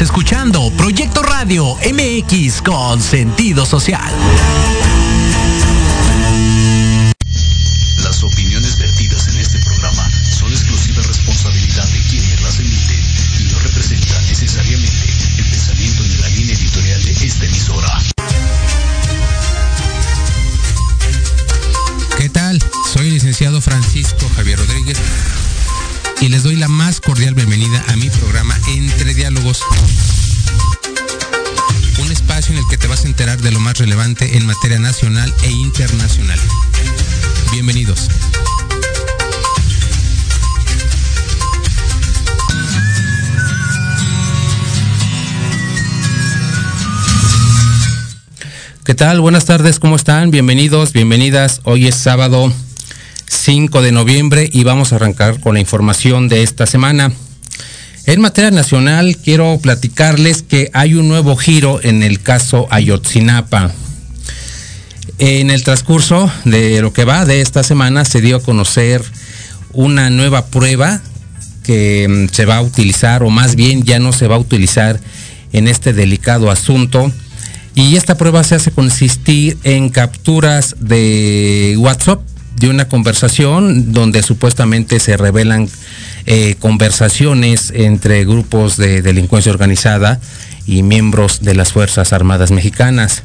Estás escuchando Proyecto Radio MX con sentido social. Las opiniones vertidas en este programa son exclusiva responsabilidad de quienes las emiten y no representan necesariamente el pensamiento ni la línea editorial de esta emisora. ¿Qué tal? Soy el licenciado Francisco Javier Rodríguez y les doy la más cordial bienvenida a Entre Diálogos. Un espacio en el que te vas a enterar de lo más relevante en materia nacional e internacional. Bienvenidos. ¿Qué tal? Buenas tardes, ¿cómo están? Bienvenidos, bienvenidas. Hoy es sábado 5 de noviembre y vamos a arrancar con la información de esta semana. En materia nacional quiero platicarles que hay un nuevo giro en el caso Ayotzinapa. En el transcurso de lo que va de esta semana se dio a conocer una nueva prueba que mm, se va a utilizar o más bien ya no se va a utilizar en este delicado asunto y esta prueba se hace consistir en capturas de WhatsApp de una conversación donde supuestamente se revelan eh, conversaciones entre grupos de delincuencia organizada y miembros de las Fuerzas Armadas Mexicanas.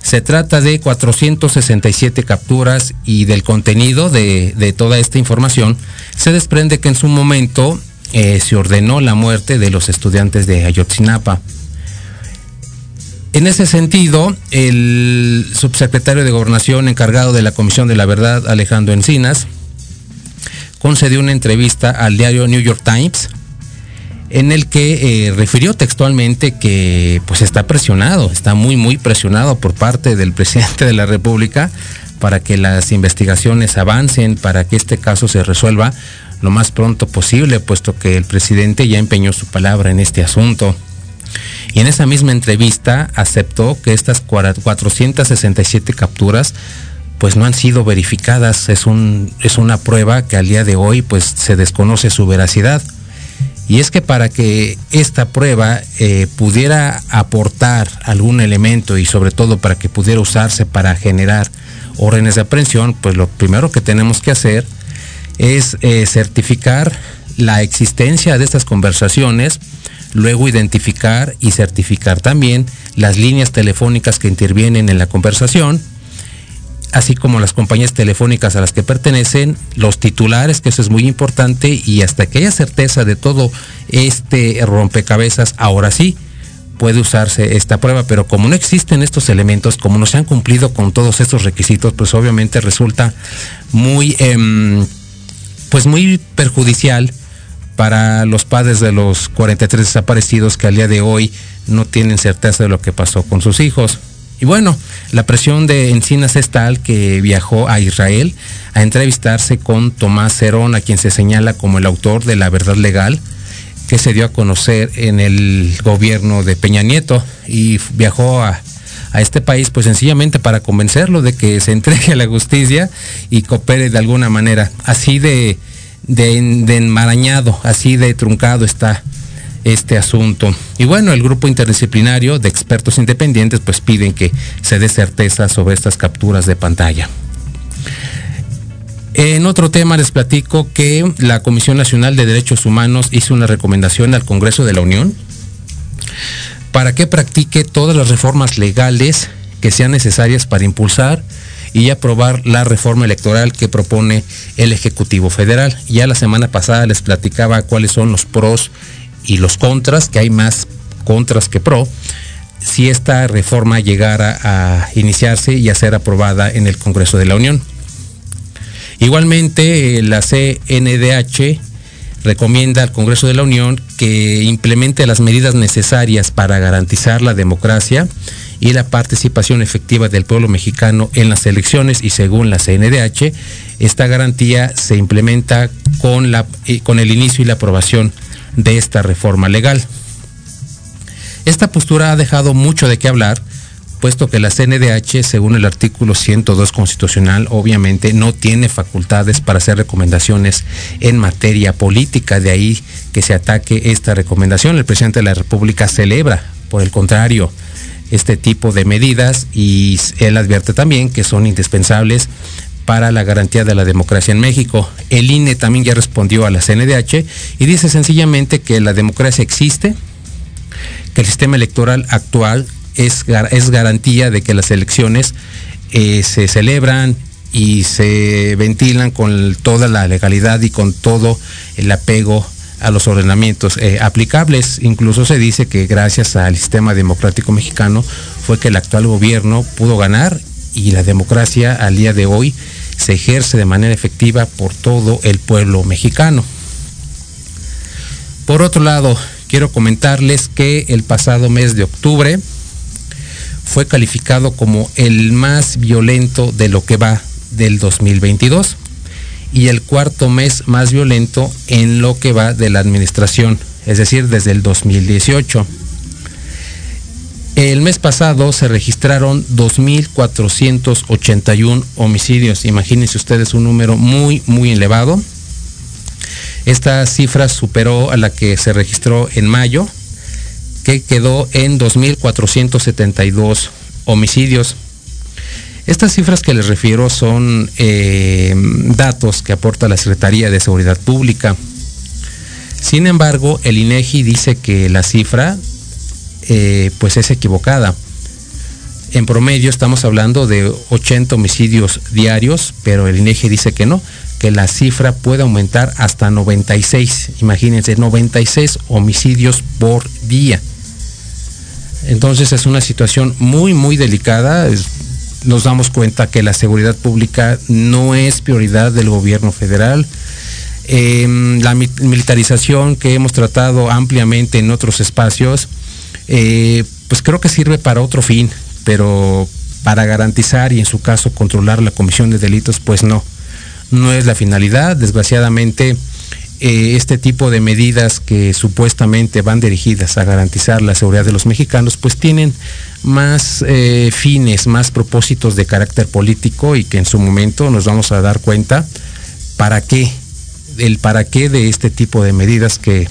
Se trata de 467 capturas y del contenido de, de toda esta información se desprende que en su momento eh, se ordenó la muerte de los estudiantes de Ayotzinapa. En ese sentido, el subsecretario de Gobernación encargado de la Comisión de la Verdad, Alejandro Encinas, concedió una entrevista al diario New York Times en el que eh, refirió textualmente que pues está presionado, está muy muy presionado por parte del presidente de la República para que las investigaciones avancen, para que este caso se resuelva lo más pronto posible, puesto que el presidente ya empeñó su palabra en este asunto. Y en esa misma entrevista aceptó que estas 467 capturas pues no han sido verificadas. Es, un, es una prueba que al día de hoy pues se desconoce su veracidad. Y es que para que esta prueba eh, pudiera aportar algún elemento y sobre todo para que pudiera usarse para generar órdenes de aprehensión, pues lo primero que tenemos que hacer es eh, certificar la existencia de estas conversaciones, luego identificar y certificar también las líneas telefónicas que intervienen en la conversación, así como las compañías telefónicas a las que pertenecen, los titulares, que eso es muy importante, y hasta que haya certeza de todo este rompecabezas, ahora sí puede usarse esta prueba, pero como no existen estos elementos, como no se han cumplido con todos estos requisitos, pues obviamente resulta muy, eh, pues muy perjudicial para los padres de los 43 desaparecidos que al día de hoy no tienen certeza de lo que pasó con sus hijos. Y bueno, la presión de Encinas es tal que viajó a Israel a entrevistarse con Tomás Cerón, a quien se señala como el autor de La Verdad Legal, que se dio a conocer en el gobierno de Peña Nieto y viajó a, a este país pues sencillamente para convencerlo de que se entregue a la justicia y coopere de alguna manera. Así de, de, enmarañado, así de truncado está este asunto. Y bueno, el grupo interdisciplinario de expertos independientes pues piden que se dé certeza sobre estas capturas de pantalla. En otro tema les platico que la Comisión Nacional de Derechos Humanos hizo una recomendación al Congreso de la Unión para que practique todas las reformas legales que sean necesarias para impulsar y aprobar la reforma electoral que propone el Ejecutivo Federal. Ya la semana pasada les platicaba cuáles son los pros y los contras, que hay más contras que pro, si esta reforma llegara a iniciarse y a ser aprobada en el Congreso de la Unión. Igualmente, eh, la CNDH recomienda al Congreso de la Unión que implemente las medidas necesarias para garantizar la democracia y la participación efectiva del pueblo mexicano en las elecciones y según la CNDH, esta garantía se implementa con, la, eh, con el inicio y la aprobación de esta reforma legal. Esta postura ha dejado mucho de qué hablar puesto que la CNDH, según el artículo 102 constitucional, obviamente no tiene facultades para hacer recomendaciones en materia política, de ahí que se ataque esta recomendación. El presidente de la República celebra, por el contrario, este tipo de medidas y él advierte también que son indispensables para la garantía de la democracia en México. El INE también ya respondió a la CNDH y dice sencillamente que la democracia existe, que el sistema electoral actual es, es garantía de que las elecciones eh, se celebran y se ventilan con toda la legalidad y con todo el apego a los ordenamientos eh, aplicables. Incluso se dice que gracias al sistema democrático mexicano fue que el actual gobierno pudo ganar y la democracia al día de hoy se ejerce de manera efectiva por todo el pueblo mexicano. Por otro lado, quiero comentarles que el pasado mes de octubre fue calificado como el más violento de lo que va del 2022 y el cuarto mes más violento en lo que va de la administración, es decir, desde el 2018. El mes pasado se registraron 2.481 homicidios. Imagínense ustedes un número muy, muy elevado. Esta cifra superó a la que se registró en mayo, que quedó en 2.472 homicidios. Estas cifras que les refiero son eh, datos que aporta la Secretaría de Seguridad Pública. Sin embargo, el INEGI dice que la cifra eh, pues es equivocada. En promedio estamos hablando de 80 homicidios diarios, pero el INEGI dice que no, que la cifra puede aumentar hasta 96. Imagínense, 96 homicidios por día. Entonces es una situación muy, muy delicada. Nos damos cuenta que la seguridad pública no es prioridad del gobierno federal. Em, la militarización que hemos tratado ampliamente en otros espacios, eh, pues creo que sirve para otro fin, pero para garantizar y en su caso controlar la comisión de delitos, pues no, no es la finalidad. Desgraciadamente, eh, este tipo de medidas que supuestamente van dirigidas a garantizar la seguridad de los mexicanos, pues tienen más eh, fines, más propósitos de carácter político y que en su momento nos vamos a dar cuenta para qué, el para qué de este tipo de medidas que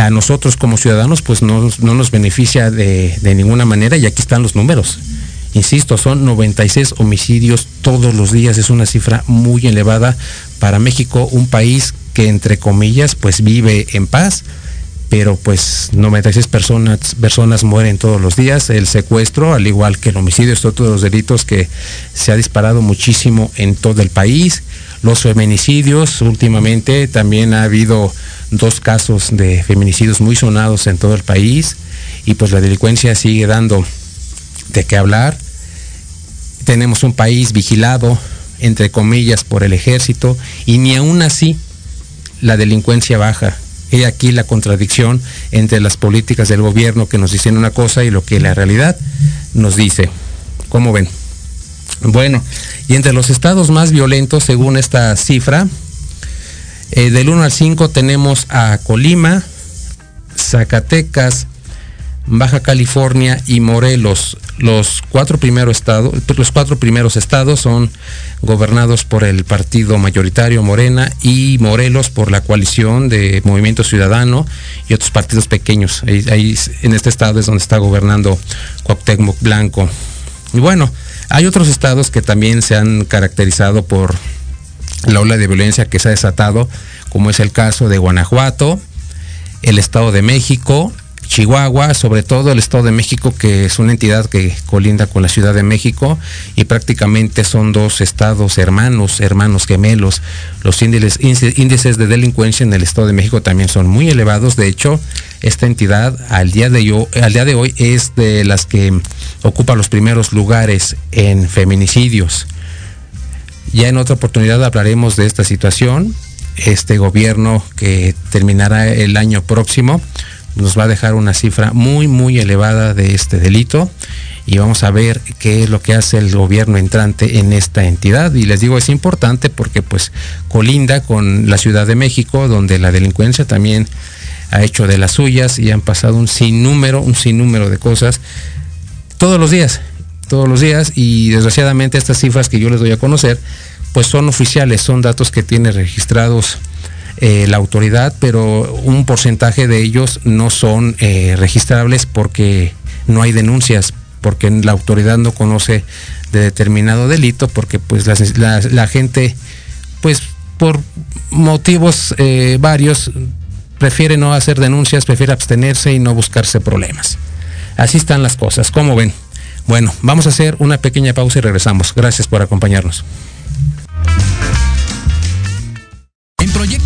a nosotros como ciudadanos pues no, nos beneficia de, de, ninguna manera y aquí están los números. Insisto, son 96 homicidios todos los días, es una cifra muy elevada para México, un país que entre comillas pues vive en paz, pero pues 96 personas, personas mueren todos los días. El secuestro, al igual que el homicidio, es otro de los delitos que se ha disparado muchísimo en todo el país. Los feminicidios, últimamente también ha habido dos casos de feminicidios muy sonados en todo el país y pues la delincuencia sigue dando de qué hablar. Tenemos un país vigilado, entre comillas, por el ejército y ni aún así la delincuencia baja. He aquí la contradicción entre las políticas del gobierno que nos dicen una cosa y lo que la realidad nos dice. ¿Cómo ven? Bueno, y entre los estados más violentos, según esta cifra, eh, del 1 al 5 tenemos a Colima, Zacatecas, Baja California y Morelos. Los cuatro primeros estados, los cuatro primeros estados son gobernados por el partido mayoritario Morena y Morelos por la coalición de Movimiento Ciudadano y otros partidos pequeños. Ahí, en este estado es donde está gobernando Cuauhtémoc Blanco. Y bueno, hay otros estados que también se han caracterizado por la ola de violencia que se ha desatado, como es el caso de Guanajuato, el Estado de México, Chihuahua, sobre todo el Estado de México, que es una entidad que colinda con la Ciudad de México y prácticamente son dos estados hermanos, hermanos gemelos. Los índices, de delincuencia en el Estado de México también son muy elevados. De hecho, esta entidad al día de, hoy, al día de hoy es de las que ocupa los primeros lugares en feminicidios. Ya en otra oportunidad hablaremos de esta situación. Este gobierno que terminará el año próximo nos va a dejar una cifra muy, muy elevada de este delito y vamos a ver qué es lo que hace el gobierno entrante en esta entidad. Y les digo, es importante porque pues colinda con la Ciudad de México, donde la delincuencia también ha hecho de las suyas y han pasado un sinnúmero, un sinnúmero de cosas todos los días. todos los días y desgraciadamente estas cifras que yo les doy a conocer pues son oficiales, son datos que tiene registrados eh, la autoridad, pero un porcentaje de ellos no son eh, registrables porque no hay denuncias, porque la autoridad no conoce de determinado delito, porque pues la, gente, pues por motivos eh, varios, prefiere no hacer denuncias, prefiere abstenerse y no buscarse problemas. Así están las cosas, ¿cómo ven? Bueno, vamos a hacer una pequeña pausa y regresamos. Gracias por acompañarnos. En Proyecto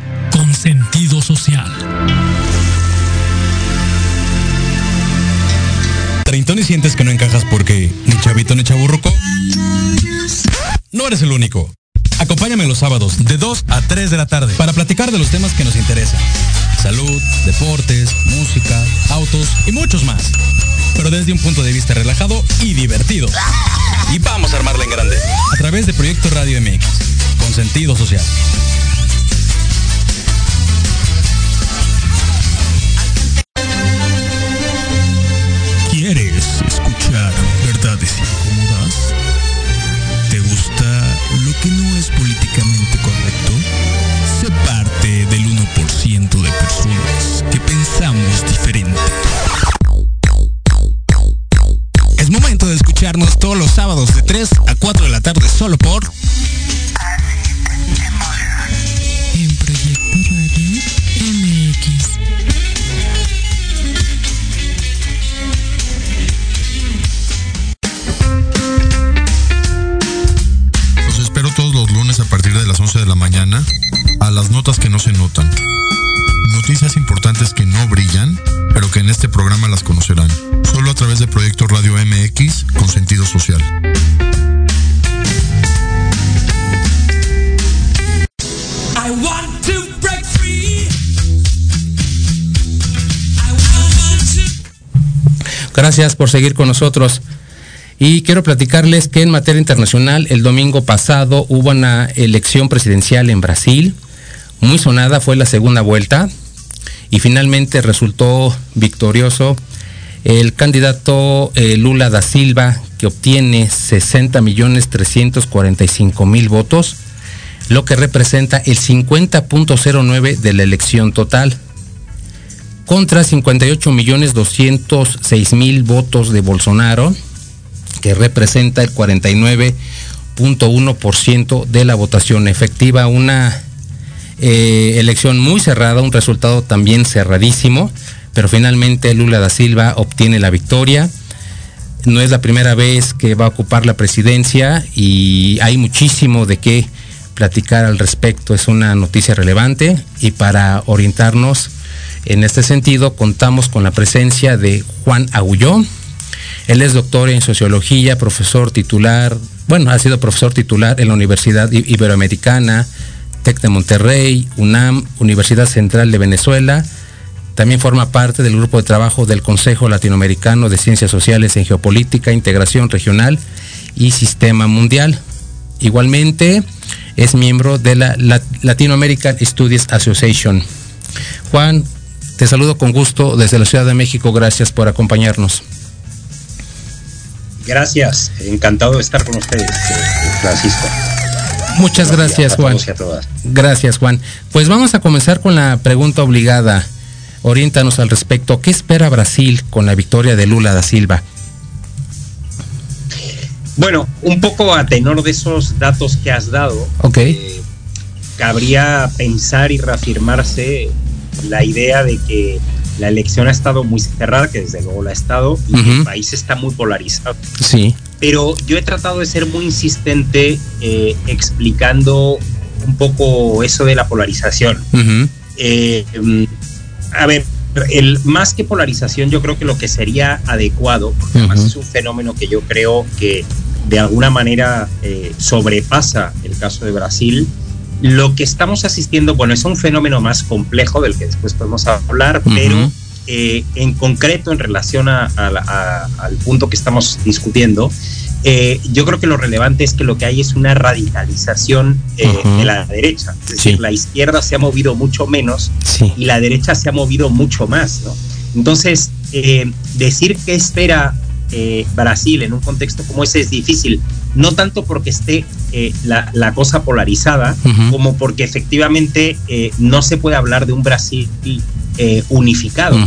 social. Treintón y sientes que no encajas porque ni chavito ni chaburruco. No eres el único. Acompáñame los sábados de 2 a 3 de la tarde para platicar de los temas que nos interesan. Salud, deportes, música, autos y muchos más. Pero desde un punto de vista relajado y divertido. Y vamos a armarla en grande. A través de Proyecto Radio MX, con sentido social. Que no es políticamente correcto? Sé parte del 1% de personas que pensamos diferente. Es momento de escucharnos todos los sábados de 3 a 4 de la tarde solo por... a las notas que no se notan. Noticias importantes que no brillan, pero que en este programa las conocerán. Solo a través de Proyecto Radio MX con sentido social. Gracias por seguir con nosotros. Y quiero platicarles que en materia internacional, el domingo pasado hubo una elección presidencial en Brasil. Muy sonada fue la segunda vuelta y finalmente resultó victorioso el candidato eh, Lula da Silva, que obtiene 60 millones 345 mil votos, lo que representa el 50.09 de la elección total contra 58 millones 206 mil votos de Bolsonaro, que representa el 49.1% de la votación efectiva. Una eh, elección muy cerrada, un resultado también cerradísimo, pero finalmente Lula da Silva obtiene la victoria. No es la primera vez que va a ocupar la presidencia y hay muchísimo de qué platicar al respecto. Es una noticia relevante y para orientarnos en este sentido, contamos con la presencia de Juan Agulló. Él es doctor en sociología, profesor titular, bueno, ha sido profesor titular en la Universidad Iberoamericana, TEC de Monterrey, UNAM, Universidad Central de Venezuela. También forma parte del grupo de trabajo del Consejo Latinoamericano de Ciencias Sociales en Geopolítica, Integración Regional y Sistema Mundial. Igualmente es miembro de la Latino American Studies Association. Juan, te saludo con gusto desde la Ciudad de México. Gracias por acompañarnos. Gracias, encantado de estar con ustedes, Francisco. Muchas gracias, Juan. Gracias, Juan. Pues vamos a comenzar con la pregunta obligada. Oriéntanos al respecto. ¿Qué espera Brasil con la victoria de Lula da Silva? Bueno, un poco a tenor de esos datos que has dado. Ok. Eh, cabría pensar y reafirmarse la idea de que la elección ha estado muy cerrada, que desde luego la ha estado, y el país está muy polarizado. Sí. Pero yo he tratado de ser muy insistente eh, explicando un poco eso de la polarización. Eh, mm, a ver, el, más que polarización, yo creo que lo que sería adecuado, porque además es un fenómeno que yo creo que de alguna manera eh, sobrepasa el caso de Brasil, lo que estamos asistiendo, bueno, es un fenómeno más complejo del que después podemos hablar, pero eh, en concreto en relación al punto que estamos discutiendo, eh, yo creo que lo relevante es que lo que hay es una radicalización eh, de la derecha. Es decir, la izquierda se ha movido mucho menos y la derecha se ha movido mucho más. ¿no? Entonces, decir qué espera Brasil en un contexto como ese es difícil no tanto porque esté eh, la, cosa polarizada, como porque efectivamente eh, no se puede hablar de un Brasil eh, unificado.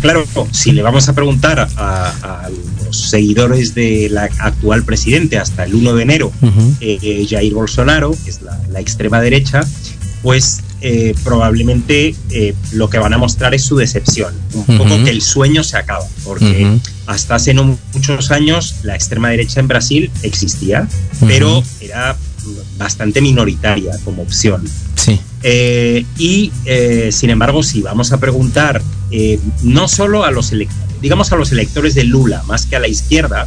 claro, si le vamos a preguntar a, los seguidores del actual presidente hasta el 1 de enero, Jair Bolsonaro, que es la extrema derecha, pues eh, probablemente eh, lo que van a mostrar es su decepción, un poco que el sueño se acaba, porque hasta hace no muchos años la extrema derecha en Brasil existía, pero era bastante minoritaria como opción. Sí. Eh, y sin embargo, si vamos a preguntar no solo a los electores, digamos a los electores de Lula, más que a la izquierda,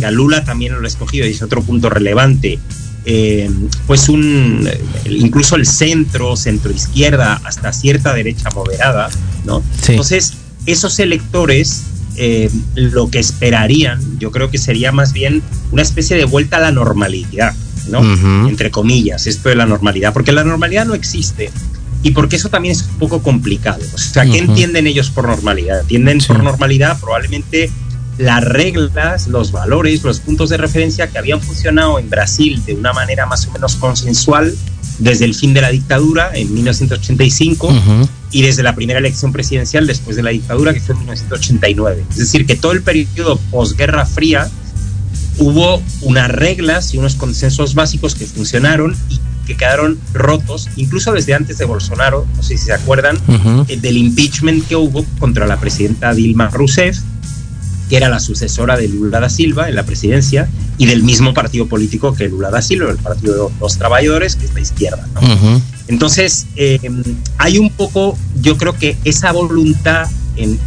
que a Lula también lo ha escogido y es otro punto relevante, eh, pues un incluso el centro, centro izquierda, hasta cierta derecha moderada, ¿no? Entonces, esos electores eh, lo que esperarían, yo creo que sería más bien una especie de vuelta a la normalidad, ¿no? Entre comillas, esto de la normalidad, porque la normalidad no existe. Y porque eso también es un poco complicado. O sea, ¿qué entienden ellos por normalidad? Entienden por normalidad probablemente las reglas, los valores, los puntos de referencia que habían funcionado en Brasil de una manera más o menos consensual desde el fin de la dictadura en 1985 y desde la primera elección presidencial después de la dictadura que fue en 1989. Es decir, que todo el periodo posguerra fría hubo unas reglas y unos consensos básicos que funcionaron y que quedaron rotos, incluso desde antes de Bolsonaro, no sé si se acuerdan, eh, del impeachment que hubo contra la presidenta Dilma Rousseff, que era la sucesora de Lula da Silva en la presidencia y del mismo partido político que Lula da Silva, el Partido de los Trabajadores, que es la izquierda. Entonces, eh, hay un poco, yo creo que esa voluntad en,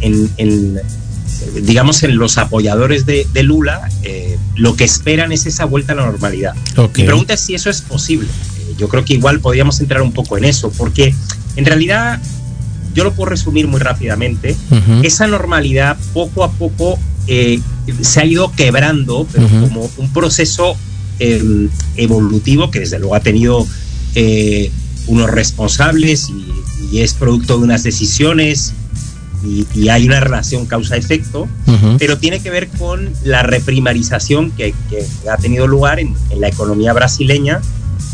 digamos, en los apoyadores de, Lula, eh, lo que esperan es esa vuelta a la normalidad. Mi pregunta es si eso es posible. Eh, yo creo que igual podríamos entrar un poco en eso, porque en realidad yo lo puedo resumir muy rápidamente, esa normalidad poco a poco eh, se ha ido quebrando, pero como un proceso em, evolutivo que desde luego ha tenido eh, unos responsables y, es producto de unas decisiones y, hay una relación causa-efecto, pero tiene que ver con la reprimarización que, ha tenido lugar en, la economía brasileña,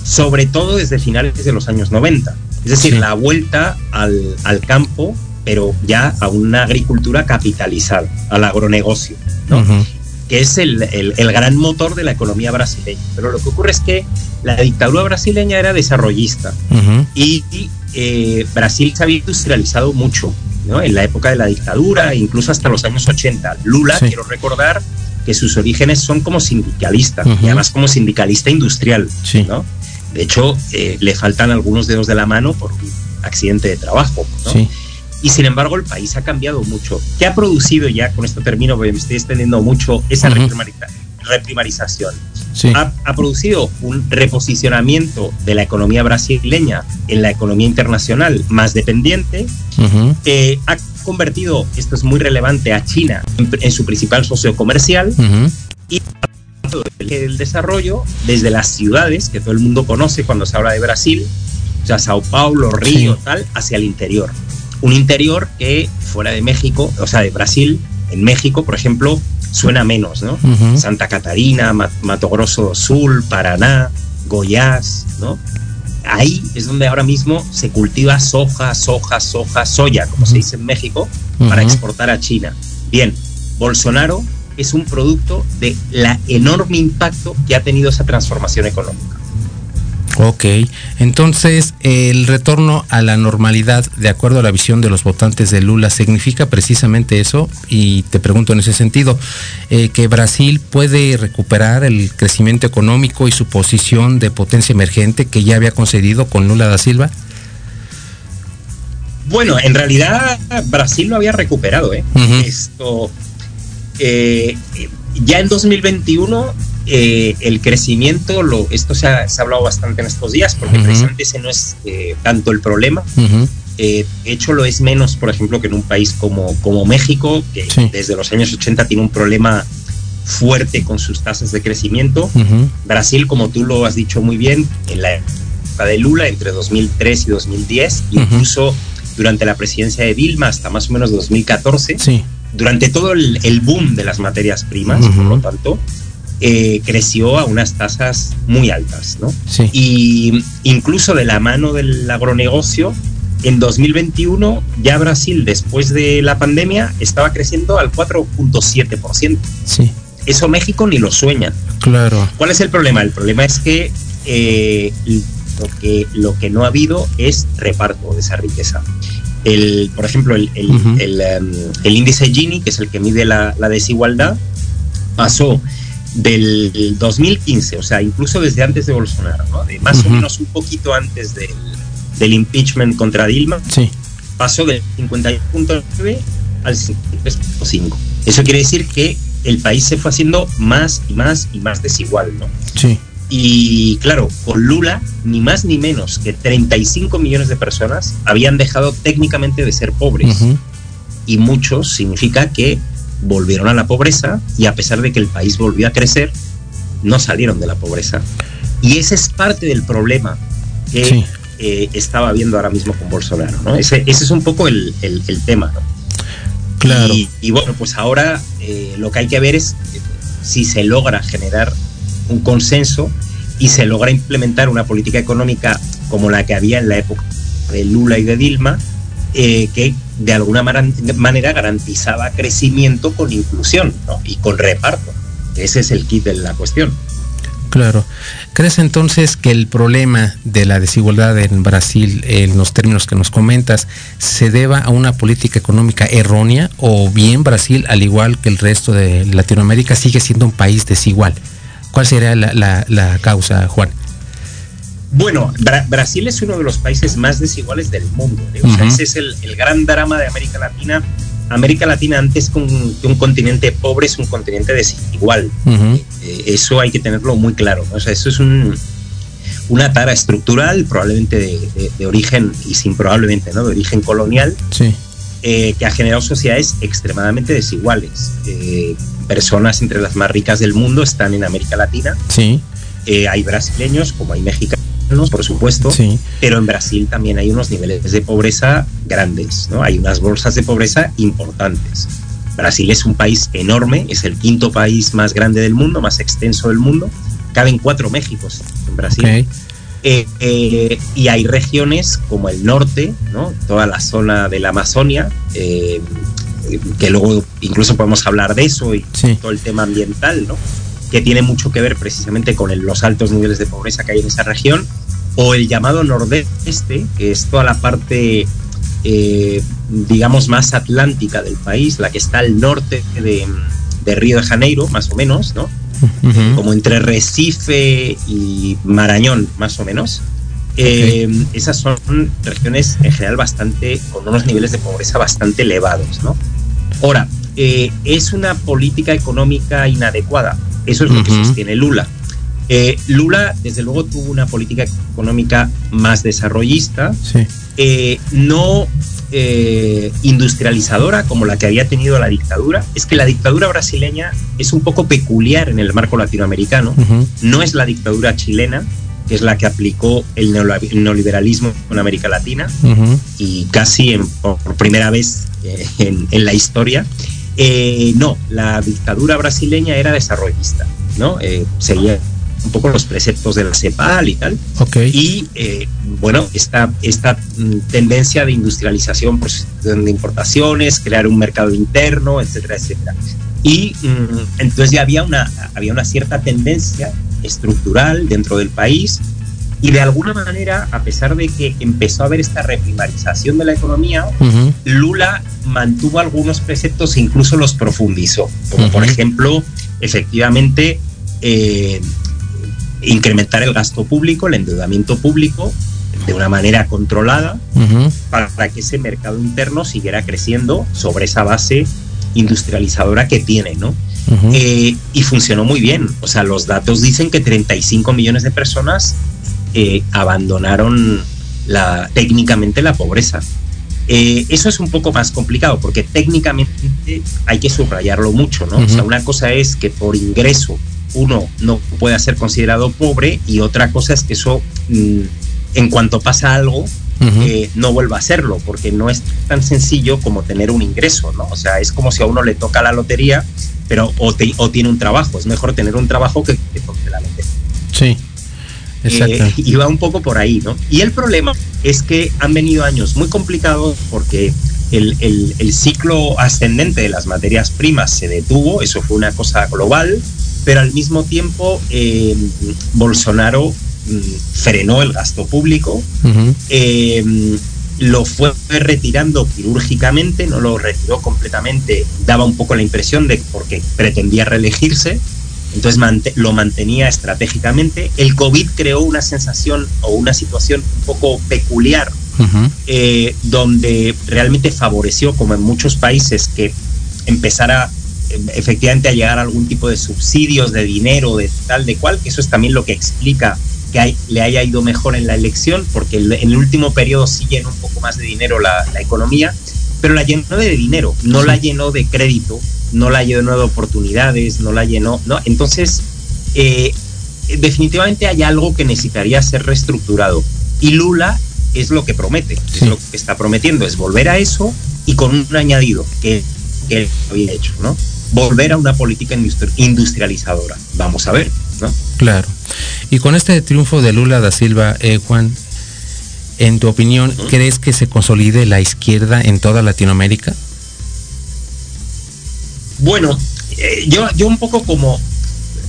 sobre todo desde finales de los años 90. Es decir, la vuelta al, al campo pero ya a una agricultura capitalizada, al agronegocio, ¿no? Que es el, el, gran motor de la economía brasileña. Pero lo que ocurre es que la dictadura brasileña era desarrollista y, eh, Brasil se había industrializado mucho ¿no? en la época de la dictadura, incluso hasta los años 80. Lula, quiero recordar que sus orígenes son como sindicalista, y además como sindicalista industrial. ¿no? De hecho, eh, le faltan algunos dedos de la mano por un accidente de trabajo. ¿no? Y sin embargo el país ha cambiado mucho. ¿Qué ha producido ya, con esto termino, porque me estoy extendiendo mucho, esa reprimarización? Ha, producido un reposicionamiento de la economía brasileña en la economía internacional más dependiente, ha convertido, esto es muy relevante, a China en, su principal socio comercial y el desarrollo desde las ciudades que todo el mundo conoce cuando se habla de Brasil, o sea, Sao Paulo, Río, tal, hacia el interior un interior que fuera de México, o sea, de Brasil, en México, por ejemplo, suena menos, ¿no? Santa Catarina, Mato Grosso do Sul, Paraná, Goiás, ¿no? Ahí es donde ahora mismo se cultiva soja, soja, soja, soya, como se dice en México, para exportar a China. Bien, Bolsonaro es un producto de la enorme impacto que ha tenido esa transformación económica. Ok, entonces el retorno a la normalidad, de acuerdo a la visión de los votantes de Lula, significa precisamente eso, y te pregunto en ese sentido, eh, que Brasil puede recuperar el crecimiento económico y su posición de potencia emergente que ya había concedido con Lula da Silva. Bueno, en realidad Brasil lo había recuperado, ¿eh? Esto, eh, ya en 2021 eh, el crecimiento, lo, esto se ha, hablado bastante en estos días, porque precisamente ese no es eh, tanto el problema. de hecho, lo es menos, por ejemplo, que en un país como, como México, que desde los años 80 tiene un problema fuerte con sus tasas de crecimiento. Brasil, como tú lo has dicho muy bien, en la época de Lula, entre 2003 y 2010, incluso durante la presidencia de Dilma hasta más o menos 2014, durante todo el, boom de las materias primas, por lo tanto, eh, creció a unas tasas muy altas, ¿no? Y incluso de la mano del agronegocio, en 2021 ya Brasil, después de la pandemia, estaba creciendo al 4.7%. Sí. Eso México ni lo sueña. Claro. ¿Cuál es el problema? El problema es que eh, lo que, lo que no ha habido es reparto de esa riqueza. El, por ejemplo, el, el, em, índice Gini, que es el que mide la, desigualdad, pasó del 2015, o sea, incluso desde antes de Bolsonaro, ¿no? de más o menos un poquito antes del, del impeachment contra Dilma, sí. pasó del 51.9 al 53.5. Eso quiere decir que el país se fue haciendo más y más y más desigual, ¿no? Sí. Y claro, con Lula, ni más ni menos que 35 millones de personas habían dejado técnicamente de ser pobres. Y muchos significa que volvieron a la pobreza y a pesar de que el país volvió a crecer, no salieron de la pobreza. Y ese es parte del problema que eh, estaba viendo ahora mismo con Bolsonaro. ¿no? Ese, ese es un poco el, el, tema. ¿no? Claro. Y, bueno, pues ahora eh, lo que hay que ver es si se logra generar un consenso y se logra implementar una política económica como la que había en la época de Lula y de Dilma, eh, que de alguna manera garantizaba crecimiento con inclusión y con reparto. Ese es el kit de la cuestión. Claro. ¿Crees entonces que el problema de la desigualdad en Brasil, en los términos que nos comentas, se deba a una política económica errónea o bien Brasil, al igual que el resto de Latinoamérica, sigue siendo un país desigual? ¿Cuál sería la, causa, Juan? Bueno, Brasil es uno de los países más desiguales del mundo. ¿eh? ese es el, gran drama de América Latina. América Latina antes que un, continente pobre es un continente desigual. Eh, eso hay que tenerlo muy claro. O sea, eso es una tara estructural, probablemente de, origen, y sin probablemente, ¿no? De origen colonial. Eh, que ha generado sociedades extremadamente desiguales personas entre las más ricas del mundo están en América Latina. Sí. Eh, hay brasileños, como hay mexicanos, por supuesto, sí. pero en Brasil también hay unos niveles de pobreza grandes, ¿no? Hay unas bolsas de pobreza importantes. Brasil es un país enorme, es el quinto país más grande del mundo, más extenso del mundo. Caben cuatro Méxicos en Brasil. Eh, eh, y hay regiones como el norte, ¿no? toda la zona de la Amazonia, que luego incluso podemos hablar de eso y todo el tema ambiental, ¿no? Que tiene mucho que ver precisamente con los altos niveles de pobreza que hay en esa región, o el llamado nordeste, que es toda la parte, eh, digamos, más atlántica del país, la que está al norte de, Río de Janeiro, más o menos, ¿no? Como entre Recife y Marañón, más o menos. Eh, esas son regiones en general bastante, con unos niveles de pobreza bastante elevados, ¿no? Ahora, eh, es una política económica inadecuada. Eso es lo que sostiene Lula. Eh, Lula, desde luego, tuvo una política económica más desarrollista, eh, no industrializadora como la que había tenido la dictadura. Es que la dictadura brasileña es un poco peculiar en el marco latinoamericano. No es la dictadura chilena, que es la que aplicó el neoliberalismo en América Latina y casi por primera vez eh, en, la historia. Eh, no, la dictadura brasileña era desarrollista, ¿no? Eh, seguía un poco los preceptos de la CEPAL y tal. Y bueno, esta, esta mm, tendencia de industrialización, de importaciones, crear un mercado interno, etcétera, etcétera. Y mm, entonces ya había una, había una cierta tendencia estructural dentro del país Y de alguna manera, a pesar de que empezó a haber esta reprimarización de la economía, Lula mantuvo algunos preceptos e incluso los profundizó. Como por ejemplo, efectivamente, eh, incrementar el gasto público, el endeudamiento público, de una manera controlada, para que ese mercado interno siguiera creciendo sobre esa base industrializadora que tiene, ¿no? Eh, y funcionó muy bien. O sea, los datos dicen que 35 millones de personas eh, abandonaron la, técnicamente la pobreza. Eh, eso es un poco más complicado porque técnicamente hay que subrayarlo mucho, ¿no? O sea, una cosa es que por ingreso uno no pueda ser considerado pobre y otra cosa es que eso, mm, en cuanto pasa algo, eh, no vuelva a serlo, porque no es tan sencillo como tener un ingreso, ¿no? O sea, es como si a uno le toca la lotería, pero o, tiene un trabajo. Es mejor tener un trabajo que, que la lotería. Sí. Exacto. Eh, y va un poco por ahí, ¿no? Y el problema es que han venido años muy complicados porque el, el, ciclo ascendente de las materias primas se detuvo, eso fue una cosa global, pero al mismo tiempo eh, Bolsonaro mm, frenó el gasto público, eh, lo fue retirando quirúrgicamente, no lo retiró completamente, daba un poco la impresión de porque pretendía reelegirse, entonces lo mantenía estratégicamente. El COVID creó una sensación o una situación un poco peculiar, eh, donde realmente favoreció, como en muchos países, que empezara efectivamente a llegar a algún tipo de subsidios de dinero, de tal, de cual, que eso es también lo que explica que le haya ido mejor en la elección, porque en el último periodo sí llenó un poco más de dinero la, economía, pero la llenó de dinero, no la llenó de crédito, no la llenó de oportunidades, no la llenó, ¿no? Entonces, eh, definitivamente hay algo que necesitaría ser reestructurado. Y Lula es lo que promete, es lo que está prometiendo, es volver a eso y con un añadido que, que él había hecho, ¿no? volver a una política industrializadora. Vamos a ver, ¿no? Claro. Y con este triunfo de Lula da Silva, eh, Juan, en tu opinión, ¿crees que se consolide la izquierda en toda Latinoamérica? Bueno, eh, yo, yo un poco como,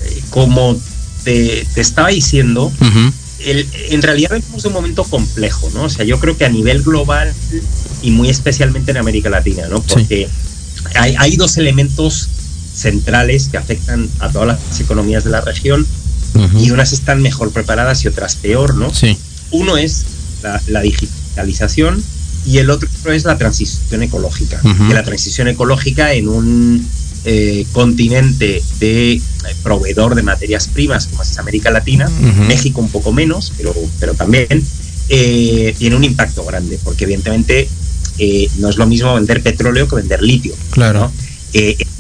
eh, como te, estaba diciendo, en realidad vivimos un momento complejo, ¿no? O sea, yo creo que a nivel global y muy especialmente en América Latina, ¿no? Porque hay, hay, dos elementos centrales que afectan a todas las economías de la región y unas están mejor preparadas y otras peor, ¿no? Sí. Uno es la, digitalización y el otro es la transición ecológica. Que la transición ecológica en un eh, continente de eh, proveedor de materias primas como es América Latina, México un poco menos, pero, pero también eh, tiene un impacto grande, porque evidentemente no es lo mismo vender petróleo que vender litio. Claro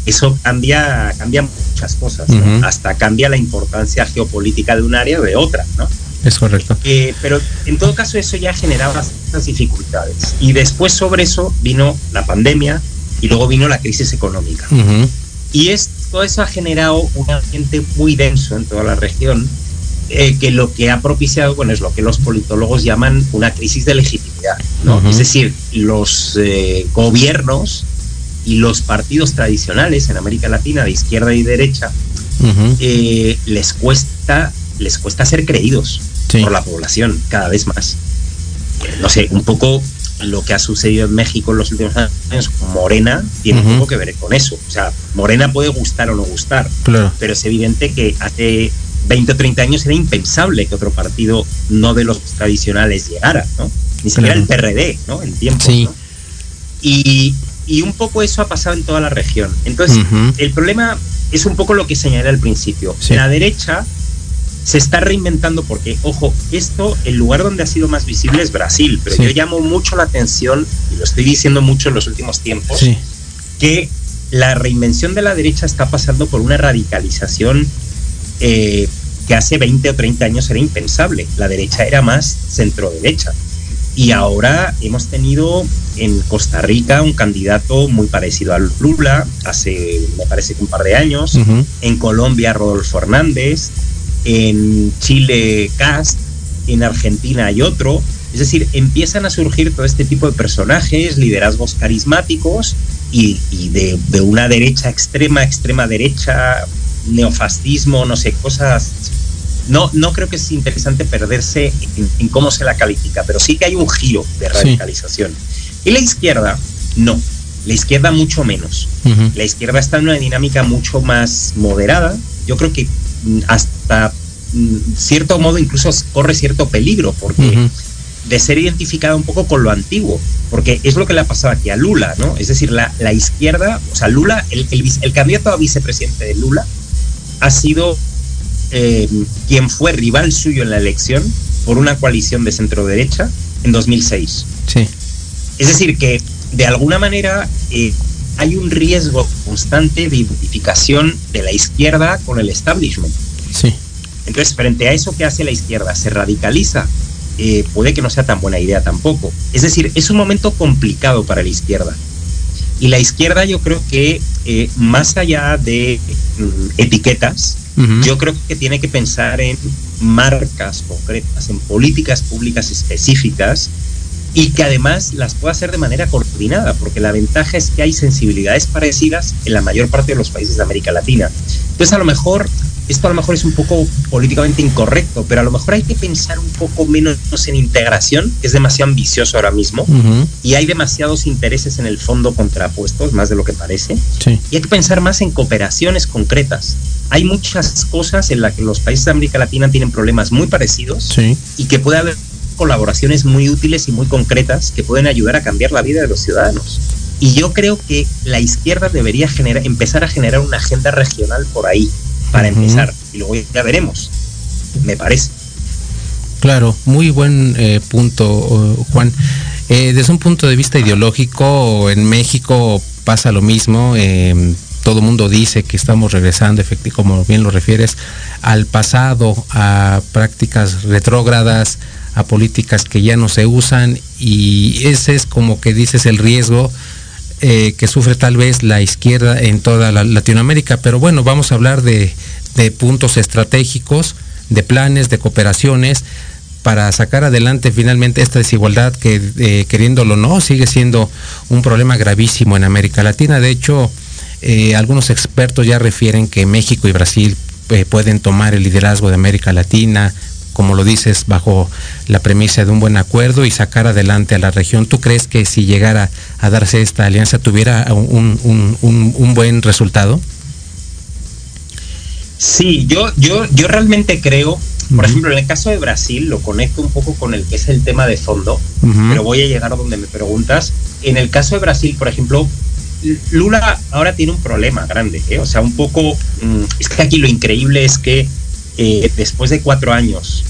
eso cambia, cambia muchas cosas, hasta cambia la importancia geopolítica de un área o de otra, ¿no? Es correcto. Eh, pero en todo caso eso ya generaba bastantes dificultades. Y después sobre eso vino la pandemia y luego vino la crisis económica. Y es, todo eso ha generado un ambiente muy denso en toda la región, eh, que lo que ha propiciado, bueno, es lo que los politólogos llaman una crisis de legitimidad. ¿no? Es decir, los eh, gobiernos y los partidos tradicionales en América Latina de izquierda y derecha eh, les cuesta les cuesta ser creídos por la población cada vez más. No sé un poco lo que ha sucedido en México en los últimos años con Morena tiene un poco que ver con eso. O sea Morena puede gustar o no gustar pero es evidente que hace 20 o 30 años era impensable que otro partido no de los tradicionales llegara no ni siquiera el PRD no en tiempo y y un poco eso ha pasado en toda la región. Entonces, el problema es un poco lo que señalé al principio. La derecha se está reinventando porque, ojo, esto, el lugar donde ha sido más visible es Brasil, pero yo llamo mucho la atención, y lo estoy diciendo mucho en los últimos tiempos, que la reinvención de la derecha está pasando por una radicalización eh, que hace 20 o 30 años era impensable. La derecha era más centro derecha. Y ahora hemos tenido en Costa Rica un candidato muy parecido a Lula, hace me parece que un par de años, en Colombia Rodolfo Hernández, en Chile Cast, en Argentina hay otro. Es decir, empiezan a surgir todo este tipo de personajes, liderazgos carismáticos y, de, de, una derecha extrema, extrema derecha, neofascismo, no sé, cosas no, no creo que es interesante perderse en, cómo se la califica, pero sí que hay un giro de radicalización. Y la izquierda, no. La izquierda mucho menos. La izquierda está en una dinámica mucho más moderada. Yo creo que mm, hasta mm, cierto modo incluso corre cierto peligro, porque de ser identificada un poco con lo antiguo, porque es lo que le ha pasado aquí a Lula, ¿no? Es decir, la, la izquierda, o sea, Lula, el, el candidato a vicepresidente de Lula ha sido eh, quien fue rival suyo en la elección por una coalición de centro derecha en 2006. Sí. Es decir, que de alguna manera eh, hay un riesgo constante de identificación de la izquierda con el establishment. Sí. Entonces, frente a eso que hace la izquierda, se radicaliza. Eh, puede que no sea tan buena idea tampoco. Es decir, es un momento complicado para la izquierda. Y la izquierda yo creo que eh, más allá de mm, etiquetas, yo creo que tiene que pensar en marcas concretas, en políticas públicas específicas y que además las pueda hacer de manera coordinada, porque la ventaja es que hay sensibilidades parecidas en la mayor parte de los países de América Latina. Entonces a lo mejor esto a lo mejor es un poco políticamente incorrecto, pero a lo mejor hay que pensar un poco menos en integración, que es demasiado ambicioso ahora mismo, y hay demasiados intereses en el fondo contrapuestos, más de lo que parece, y hay que pensar más en cooperaciones concretas. Hay muchas cosas en las que los países de América Latina tienen problemas muy parecidos y que puede haber colaboraciones muy útiles y muy concretas que pueden ayudar a cambiar la vida de los ciudadanos. Y yo creo que la izquierda debería generar, empezar a generar una agenda regional por ahí, para empezar. Y luego ya veremos, me parece. Claro, muy buen eh, punto, Juan. Eh, desde un punto de vista ideológico, en México pasa lo mismo. Eh, todo el mundo dice que estamos regresando, como bien lo refieres, al pasado, a prácticas retrógradas, a políticas que ya no se usan y ese es como que dices el riesgo eh, que sufre tal vez la izquierda en toda la Latinoamérica. Pero bueno, vamos a hablar de, puntos estratégicos, de planes, de cooperaciones para sacar adelante finalmente esta desigualdad que eh, queriéndolo no sigue siendo un problema gravísimo en América Latina. De hecho, eh, algunos expertos ya refieren que México y Brasil pueden tomar el liderazgo de América Latina como lo dices, bajo la premisa de un buen acuerdo y sacar adelante a la región. ¿Tú crees que si llegara a darse esta alianza tuviera un, buen resultado? Sí, yo, yo, yo realmente creo, por ejemplo, en el caso de Brasil, lo conecto un poco con el que es el tema de fondo, pero voy a llegar a donde me preguntas. En el caso de Brasil, por ejemplo, Lula ahora tiene un problema grande, ¿eh? o sea, un poco, mm, es que aquí lo increíble es que eh, después de cuatro años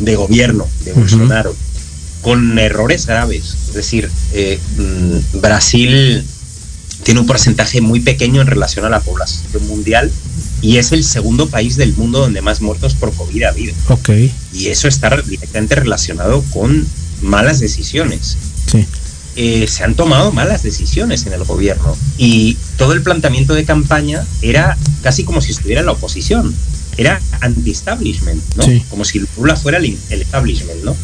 de gobierno de Bolsonaro, con errores graves, es decir, eh, mm, Brasil tiene un porcentaje muy pequeño en relación a la población mundial y es el segundo país del mundo donde más muertos por COVID ha habido. Okay. Y eso está directamente relacionado con malas decisiones. Sí. Eh, se han tomado malas decisiones en el gobierno y todo el planteamiento de campaña era casi como si estuviera en la oposición era anti-establishment, ¿no? Como si Lula fuera el, establishment, ¿no?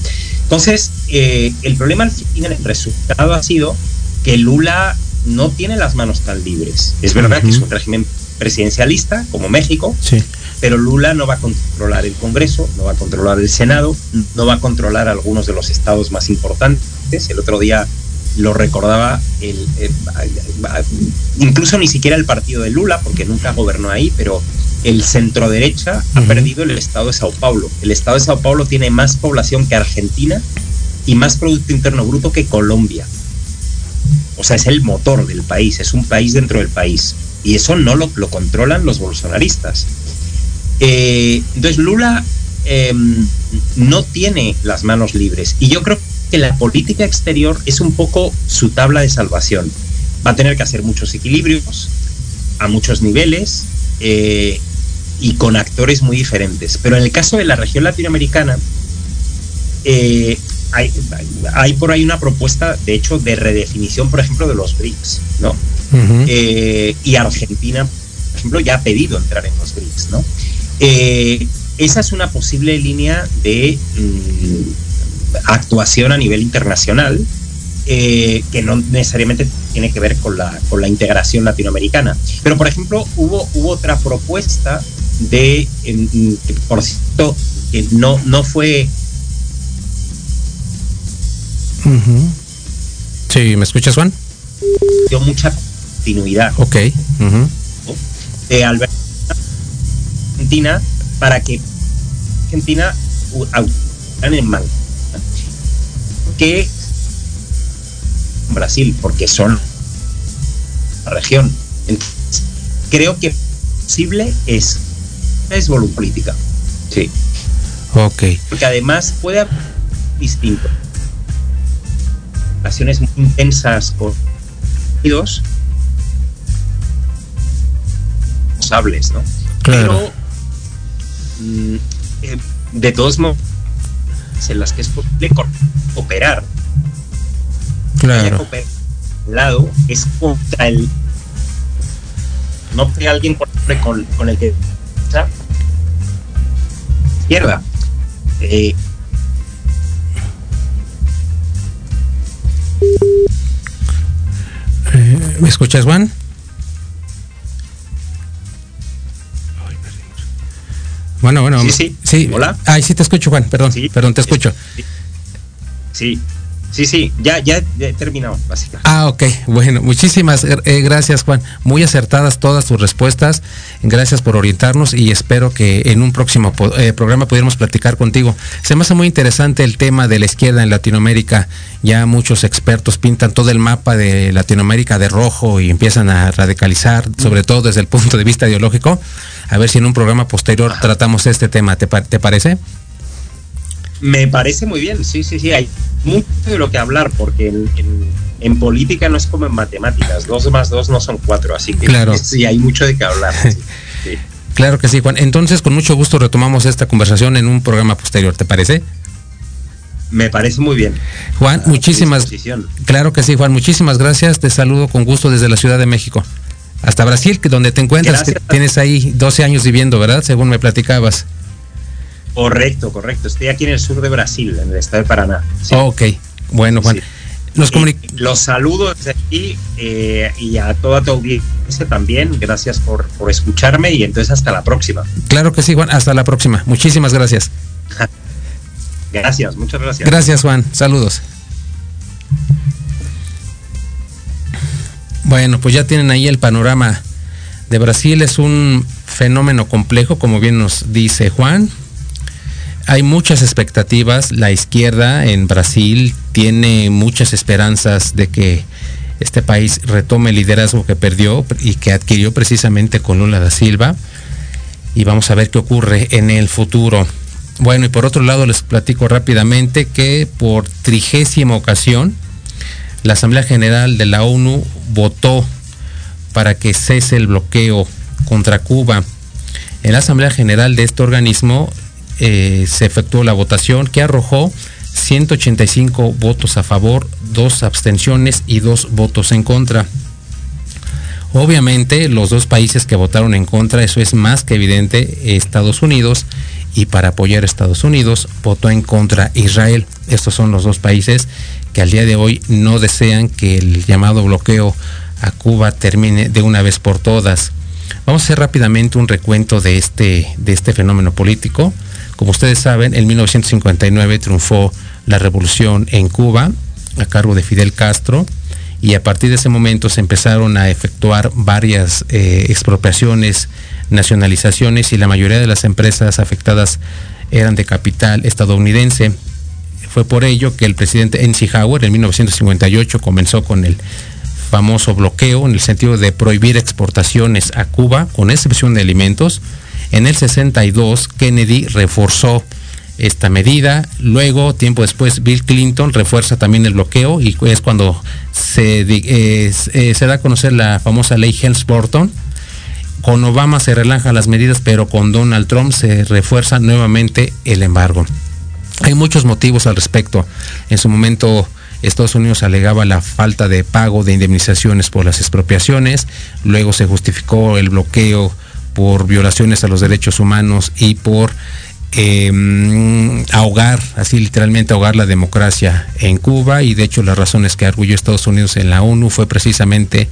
Entonces, eh, el problema al final, el resultado ha sido que Lula no tiene las manos tan libres. Es verdad que es un régimen presidencialista, como México, pero Lula no va a controlar el Congreso, no va a controlar el Senado, no va a controlar algunos de los estados más importantes. El otro día lo recordaba el, eh, incluso ni siquiera el partido de Lula, porque nunca gobernó ahí, pero el centro derecha ha perdido el estado de Sao Paulo. El estado de Sao Paulo tiene más población que Argentina y más Producto Interno Bruto que Colombia. O sea, es el motor del país, es un país dentro del país. Y eso no lo, controlan los bolsonaristas. Eh, entonces, Lula em, no tiene las manos libres. Y yo creo que la política exterior es un poco su tabla de salvación. Va a tener que hacer muchos equilibrios a muchos niveles. Eh, y con actores muy diferentes. Pero en el caso de la región latinoamericana, eh, hay, por ahí una propuesta, de hecho, de redefinición, por ejemplo, de los BRICS, ¿no? Eh, y Argentina, por ejemplo, ya ha pedido entrar en los BRICS, ¿no? Eh, esa es una posible línea de mm, actuación a nivel internacional que no necesariamente tiene que ver con la, con la integración latinoamericana. Pero, por ejemplo, hubo, hubo otra propuesta de, por cierto, que no, no fue... Sí, ¿me escuchas, Juan? Dio mucha continuidad. Ok. De Argentina para que Argentina en man que Brasil, porque son la región. creo que posible es, es voluntad política. Sí. Ok. Porque además puede haber distinto. Relaciones muy intensas con los sables, ¿no? Claro. Pero mm, eh, de todos modos en las que es posible cooperar. Claro. lado es contra el no que alguien con, con el que izquierda. Eh, eh, ¿Me escuchas, Juan? Bueno, bueno. Sí, sí. sí. Hola. Ay, sí te escucho, Juan. Perdón. Sí, perdón, te escucho. Sí. Sí, sí, ya, ya, he terminado, básicamente. Ah, ok, bueno, muchísimas eh, gracias, Juan. Muy acertadas todas tus respuestas. Gracias por orientarnos y espero que en un próximo eh, programa pudiéramos platicar contigo. Se me hace muy interesante el tema de la izquierda en Latinoamérica. Ya muchos expertos pintan todo el mapa de Latinoamérica de rojo y empiezan a radicalizar, sobre todo desde el punto de vista ideológico. A ver si en un programa posterior tratamos este tema. ¿Te, te parece? Me parece muy bien, sí, sí, sí, hay mucho de lo que hablar, porque en, política no es como en matemáticas, dos más dos no son cuatro, así que claro. sí, hay mucho de qué hablar. Claro que sí, Juan. Entonces, con mucho gusto retomamos esta conversación en un programa posterior, ¿te parece? Me parece muy bien. Juan, muchísimas Claro que sí, Juan, muchísimas gracias. Te saludo con gusto desde la Ciudad de México. Hasta Brasil, que donde te encuentras, tienes ahí 12 años viviendo, ¿verdad? Según me platicabas. Correcto, correcto. Estoy aquí en el sur de Brasil, en el estado de Paraná. ok, bueno, Juan. los saludo desde aquí eh, y a toda tu audiencia también. Gracias por, por escucharme y entonces hasta la próxima. Claro que sí, Juan. Hasta la próxima. Muchísimas gracias. gracias, muchas gracias. Gracias, Juan. Saludos. Bueno, pues ya tienen ahí el panorama de Brasil. Es un fenómeno complejo, como bien nos dice Juan hay muchas expectativas. La izquierda en Brasil tiene muchas esperanzas de que este país retome el liderazgo que perdió y que adquirió precisamente con Lula da Silva. Y vamos a ver qué ocurre en el futuro. Bueno, y por otro lado les platico rápidamente que por trigésima ocasión la Asamblea General de la ONU votó para que cese el bloqueo contra Cuba. En la Asamblea General de este organismo eh, se efectuó la votación que arrojó 185 votos a favor, dos abstenciones y dos votos en contra. Obviamente los dos países que votaron en contra, eso es más que evidente, Estados Unidos, y para apoyar a Estados Unidos votó en contra Israel. Estos son los dos países que al día de hoy no desean que el llamado bloqueo a Cuba termine de una vez por todas. Vamos a hacer rápidamente un recuento de este, de este fenómeno político. Como ustedes saben, en 1959 triunfó la revolución en Cuba a cargo de Fidel Castro y a partir de ese momento se empezaron a efectuar varias eh, expropiaciones, nacionalizaciones y la mayoría de las empresas afectadas eran de capital estadounidense. Fue por ello que el presidente Eisenhower en 1958 comenzó con el famoso bloqueo en el sentido de prohibir exportaciones a Cuba, con excepción de alimentos, en el 62, Kennedy reforzó esta medida. Luego, tiempo después, Bill Clinton refuerza también el bloqueo y es cuando se, eh, da a conocer la famosa ley Helms-Burton. Con Obama se relajan las medidas, pero con Donald Trump se refuerza nuevamente el embargo. Hay muchos motivos al respecto. En su momento, Estados Unidos alegaba la falta de pago de indemnizaciones por las expropiaciones. Luego se justificó el bloqueo por violaciones a los derechos humanos y por em, ahogar, así literalmente ahogar la democracia en Cuba. Y de hecho las razones que arguyó Estados Unidos en la ONU fue precisamente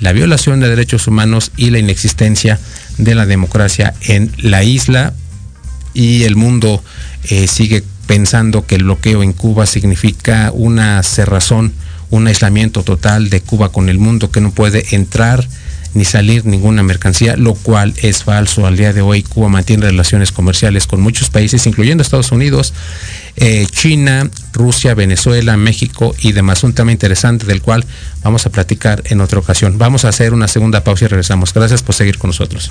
la violación de derechos humanos y la inexistencia de la democracia en la isla. Y el mundo eh, sigue pensando que el bloqueo en Cuba significa una cerrazón, un aislamiento total de Cuba con el mundo, que no puede entrar ni salir ninguna mercancía, lo cual es falso. Al día de hoy Cuba mantiene relaciones comerciales con muchos países, incluyendo Estados Unidos, eh, China, Rusia, Venezuela, México y demás. Un tema interesante del cual vamos a platicar en otra ocasión. Vamos a hacer una segunda pausa y regresamos. Gracias por seguir con nosotros.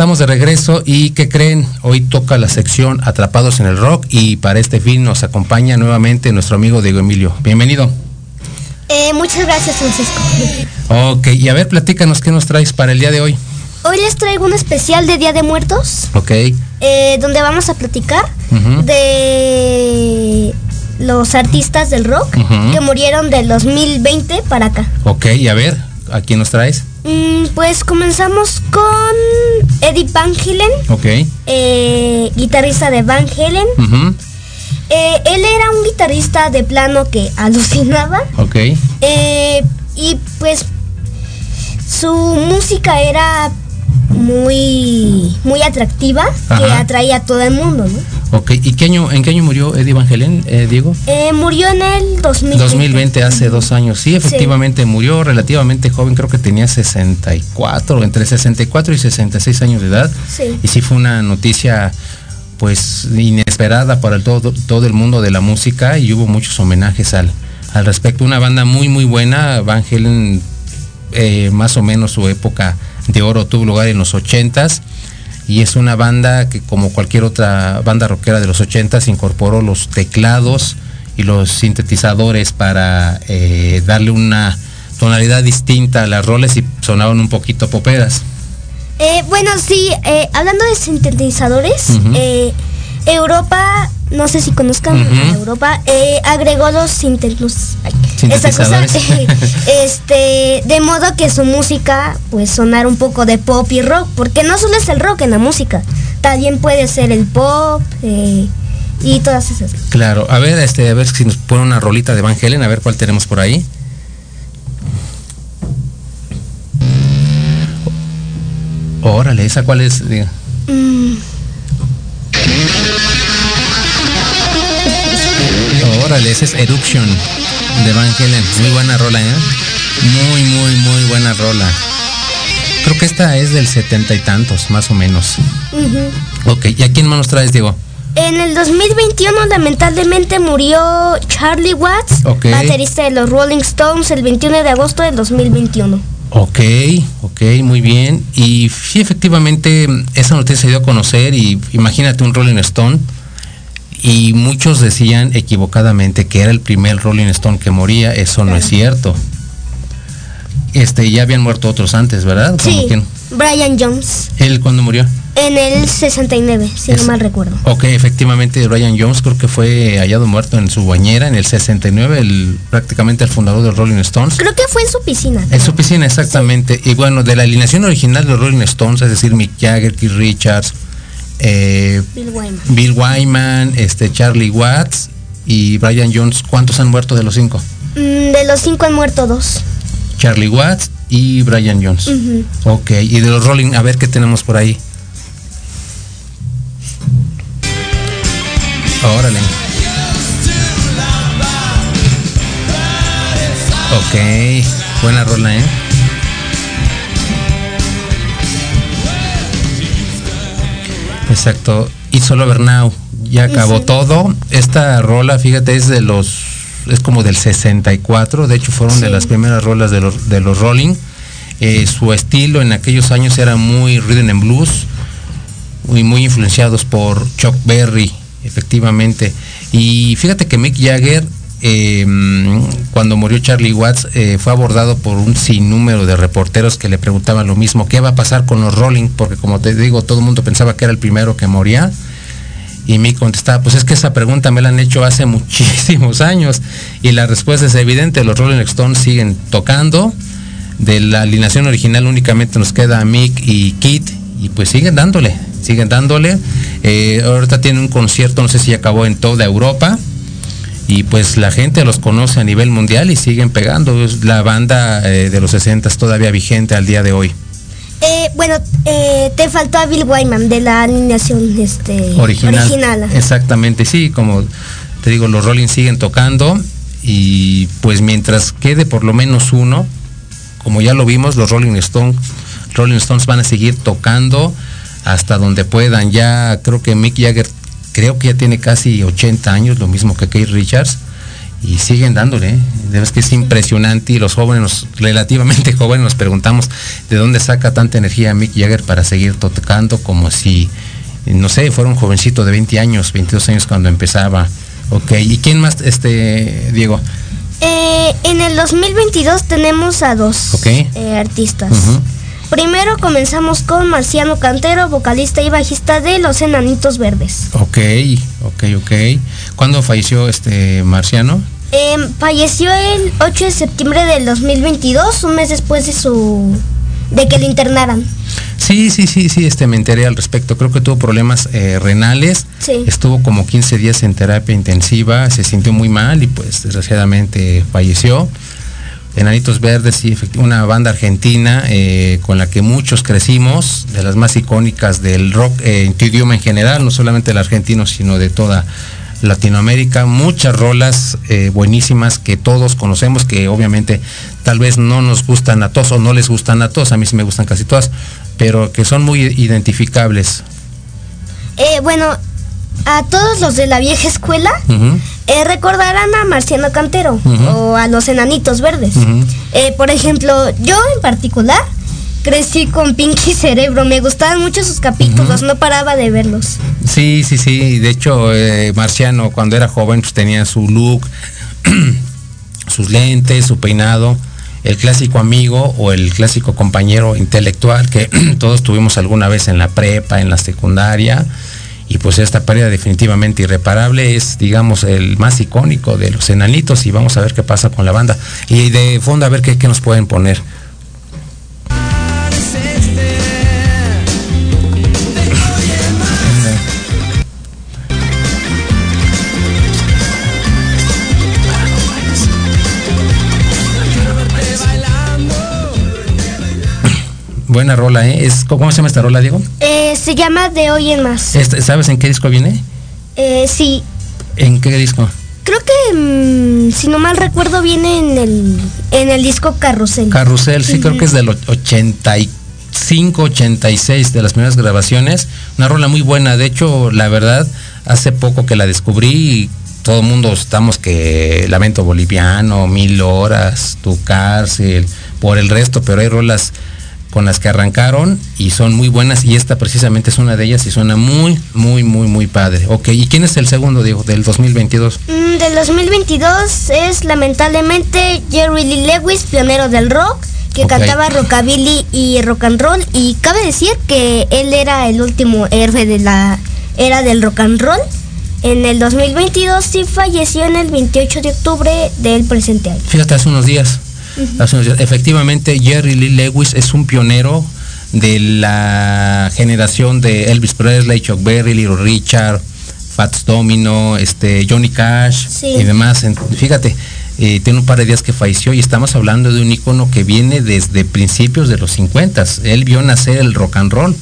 Estamos de regreso y ¿qué creen? Hoy toca la sección Atrapados en el Rock y para este fin nos acompaña nuevamente nuestro amigo Diego Emilio. Bienvenido. Eh, muchas gracias, Francisco. Ok, y a ver, platícanos qué nos traes para el día de hoy. Hoy les traigo un especial de Día de Muertos, Ok. eh, donde vamos a platicar de los artistas del rock que murieron del 2020 para acá. Ok, y a ver, ¿a quién nos traes? Mm, pues comenzamos con Eddie Van Halen, Ok. eh, guitarrista de Van Halen. Eh, él era un guitarrista de plano que alucinaba. Ok. Eh, y pues su música era muy muy atractiva que atraía a todo el mundo, ¿no? Ok, ¿y qué año, en qué año murió Eddie Van Halen, eh, Diego? Eh, murió en el 2020. 2020, hace dos años. Sí, efectivamente, murió relativamente joven, creo que tenía 64, entre 64 y 66 años de edad. Sí. Y sí fue una noticia pues inesperada para el todo, todo el mundo de la música y hubo muchos homenajes al, al respecto. Una banda muy muy buena, Van Halen eh, más o menos su época de oro tuvo lugar en los 80s y es una banda que como cualquier otra banda rockera de los 80s incorporó los teclados y los sintetizadores para eh, darle una tonalidad distinta a las roles y sonaban un poquito poperas. Eh, bueno, sí, eh, hablando de sintetizadores, Europa, no sé si conozcan a Europa, eh, agregó los sintetizadores. Sintetizadores. este, de modo que su música pues sonar un poco de pop y rock, porque no solo es el rock en la música, también puede ser el pop eh, y todas esas. Claro, a ver, este, a ver si nos pone una rolita de Van a ver cuál tenemos por ahí. Órale, ¿esa cuál es? Diga. Mm, Órale, esa es Eruption de Van Halen. Muy buena rola, ¿eh? Muy, muy, muy buena rola. Creo que esta es del setenta y tantos, más o menos. ujú. Ok, ¿y a quién más nos traes, Diego? En el 2021 lamentablemente murió Charlie Watts, Ok. baterista de los Rolling Stones, el 21 de agosto del 2021. Ok, ok, muy bien. Y sí, efectivamente, esa noticia se dio a conocer y imagínate un Rolling Stone. Y muchos decían equivocadamente que era el primer Rolling Stone que moría. Eso no es cierto. Este, ya habían muerto otros antes, ¿verdad? Sí, quién? Brian Jones, ¿Él cuándo murió? en el 69, si Es- no mal recuerdo. Ok, efectivamente, Brian Jones creo que fue hallado muerto en su bañera en el 69, el, prácticamente el fundador de Rolling Stones. Creo que fue en su piscina. En su piscina, exactamente. Y bueno, de la alineación original de Rolling Stones, es decir, Mick Jagger, Keith Richards, eh, Bill Wyman. Bill Wyman, este, Charlie Watts y Brian Jones, ¿cuántos han muerto de los cinco? Mm, de los cinco han muerto dos. Charlie Watts y Brian Jones. Ujú. Ok, y de los Rolling, a ver qué tenemos por ahí. Órale. Ok, buena rola, ¿eh? Exacto. Y solo Bernau, ya acabó Sí. todo. Esta rola, fíjate, es de los, es como del 64. De hecho, fueron de las primeras rolas de los, de los Rolling. Eh, su estilo en aquellos años era muy rhythm and blues, muy, muy influenciados por Chuck Berry, efectivamente. Y fíjate que Mick Jagger, eh, cuando murió Charlie Watts, eh, fue abordado por un sinnúmero de reporteros que le preguntaban lo mismo, ¿qué va a pasar con los Rolling? Porque como te digo, todo el mundo pensaba que era el primero que moría. Y Mick contestaba, pues es que esa pregunta me la han hecho hace muchísimos años. Y la respuesta es evidente, los Rolling Stones siguen tocando. De la alineación original únicamente nos queda Mick y Kit. Y pues siguen dándole, siguen dándole. Eh, ahorita tiene un concierto, no sé si acabó en toda Europa. Y pues la gente los conoce a nivel mundial y siguen pegando. Es la banda eh, de los 60 es todavía vigente al día de hoy. Eh, bueno, eh, te faltó a Bill Wyman de la alineación este, original. Exactamente, sí, como te digo, los Rolling siguen tocando y pues mientras quede por lo menos uno, como ya lo vimos, los Rolling Stones, Rolling Stones van a seguir tocando hasta donde puedan. Ya creo que Mick Jagger creo que ya tiene casi 80 años, lo mismo que Keith Richards. Y siguen dándole, ¿eh? de que es impresionante y los jóvenes, relativamente jóvenes, nos preguntamos de dónde saca tanta energía Mick Jagger para seguir tocando como si, no sé, fuera un jovencito de 20 años, 22 años cuando empezaba. Ok, ¿y quién más, este, Diego? Eh, en el 2022 tenemos a dos Ok. eh, artistas. Primero comenzamos con Marciano Cantero, vocalista y bajista de Los Enanitos Verdes. Ok, ok, ok. ¿Cuándo falleció este Marciano? Eh, falleció el 8 de septiembre del 2022, un mes después de su de que lo internaran. Sí, sí, sí, sí, este me enteré al respecto. Creo que tuvo problemas eh, renales. Sí. Estuvo como 15 días en terapia intensiva, se sintió muy mal y pues desgraciadamente falleció. Enanitos Verdes, sí, una banda argentina eh, con la que muchos crecimos, de las más icónicas del rock eh, en tu idioma en general, no solamente el argentino, sino de toda Latinoamérica. Muchas rolas eh, buenísimas que todos conocemos, que obviamente tal vez no nos gustan a todos o no les gustan a todos, a mí sí me gustan casi todas, pero que son muy identificables. Bueno, a todos los de la vieja escuela. Eh, recordarán a Marciano Cantero o a los enanitos verdes. Eh, por ejemplo, yo en particular crecí con Pinky Cerebro. Me gustaban mucho sus capítulos, no paraba de verlos. Sí, sí, sí. De hecho, eh, Marciano cuando era joven pues, tenía su look, sus lentes, su peinado, el clásico amigo o el clásico compañero intelectual que todos tuvimos alguna vez en la prepa, en la secundaria. Y pues esta pérdida definitivamente irreparable es, digamos, el más icónico de los enanitos y vamos a ver qué pasa con la banda. Y de fondo a ver qué, qué nos pueden poner. Buena rola, ¿eh? Es, ¿Cómo se llama esta rola, Diego? Eh, se llama De Hoy en Más. Este, ¿Sabes en qué disco viene? Eh, sí, ¿En qué disco? creo que mm, si no mal recuerdo viene en el, en el disco Carrusel. Carrusel, sí, creo que es del och- 85, 86 de las primeras grabaciones. Una rola muy buena. De hecho, la verdad, hace poco que la descubrí y todo el mundo estamos que Lamento Boliviano, Mil Horas, Tu Cárcel, por el resto, pero hay rolas con las que arrancaron y son muy buenas y esta precisamente es una de ellas y suena muy, muy, muy, muy padre. Ok, ¿y quién es el segundo, Diego, del 2022? Mm, del 2022 es lamentablemente Jerry Lee Lewis, pionero del rock, que cantaba rockabilly y rock and roll. Y cabe decir que él era el último héroe de la era del rock and roll. En el 2022 sí falleció en el 28 de octubre del presente año. Fíjate, hace unos días. Efectivamente, Jerry Lee Lewis es un pionero de la generación de Elvis Presley, Chuck Berry, Little Richard, Fats Domino, este, Johnny Cash Sí. y demás. Fíjate, eh, tiene un par de días que falleció y estamos hablando de un icono que viene desde principios de los 50. Él vio nacer el rock and roll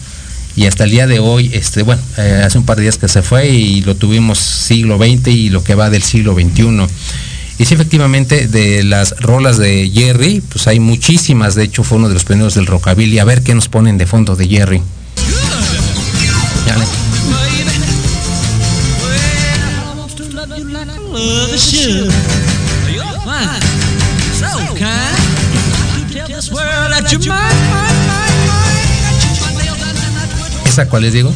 y hasta el día de hoy, este, bueno, eh, hace un par de días que se fue y lo tuvimos siglo XX y lo que va del siglo XXI. Y sí, efectivamente, de las rolas de Jerry, pues hay muchísimas. De hecho, fue uno de los pioneros del rockabilly. A ver qué nos ponen de fondo de Jerry. Dale. ¿Esa cuál les digo?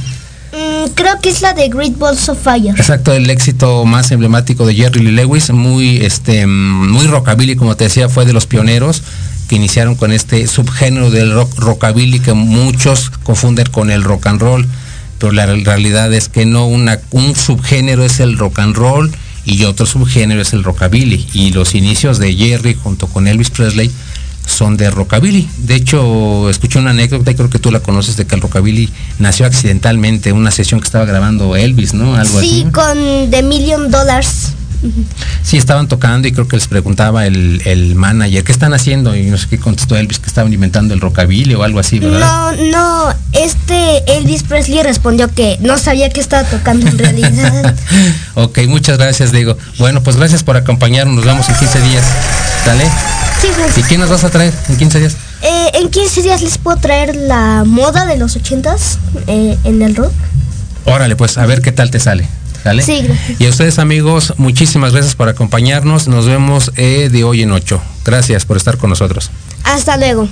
Creo que es la de Great Balls of Fire. Exacto, el éxito más emblemático de Jerry Lee Lewis, muy, este, muy rockabilly, como te decía, fue de los pioneros que iniciaron con este subgénero del rock, rockabilly que muchos confunden con el rock and roll, pero la real- realidad es que no, una, un subgénero es el rock and roll y otro subgénero es el rockabilly. Y los inicios de Jerry junto con Elvis Presley son de rockabilly. De hecho, escuché una anécdota y creo que tú la conoces de que el rockabilly nació accidentalmente, una sesión que estaba grabando Elvis, ¿no? Algo Sí, así. con The Million Dollars. Sí, estaban tocando y creo que les preguntaba el, el manager, ¿qué están haciendo? Y no sé qué contestó Elvis, que estaban inventando el rockabilly o algo así, ¿verdad? No, no, este Elvis Presley respondió que no sabía que estaba tocando en realidad. ok, muchas gracias, Diego. Bueno, pues gracias por acompañarnos, nos vemos en 15 días. ¿Sale? Sí, pues, ¿Y quién nos vas a traer en 15 días? eh, en 15 días les puedo traer la moda de los 80s eh, en el rock. Órale, pues a ver qué tal te sale. ¿Sale? Sí, gracias. Y a ustedes amigos, muchísimas gracias por acompañarnos. Nos vemos eh, de hoy en 8. Gracias por estar con nosotros. Hasta luego.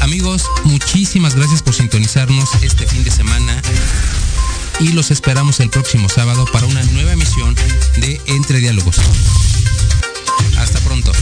Amigos, muchísimas gracias por sintonizarnos este fin de semana y los esperamos el próximo sábado para una nueva emisión de Entre Diálogos. Hasta pronto.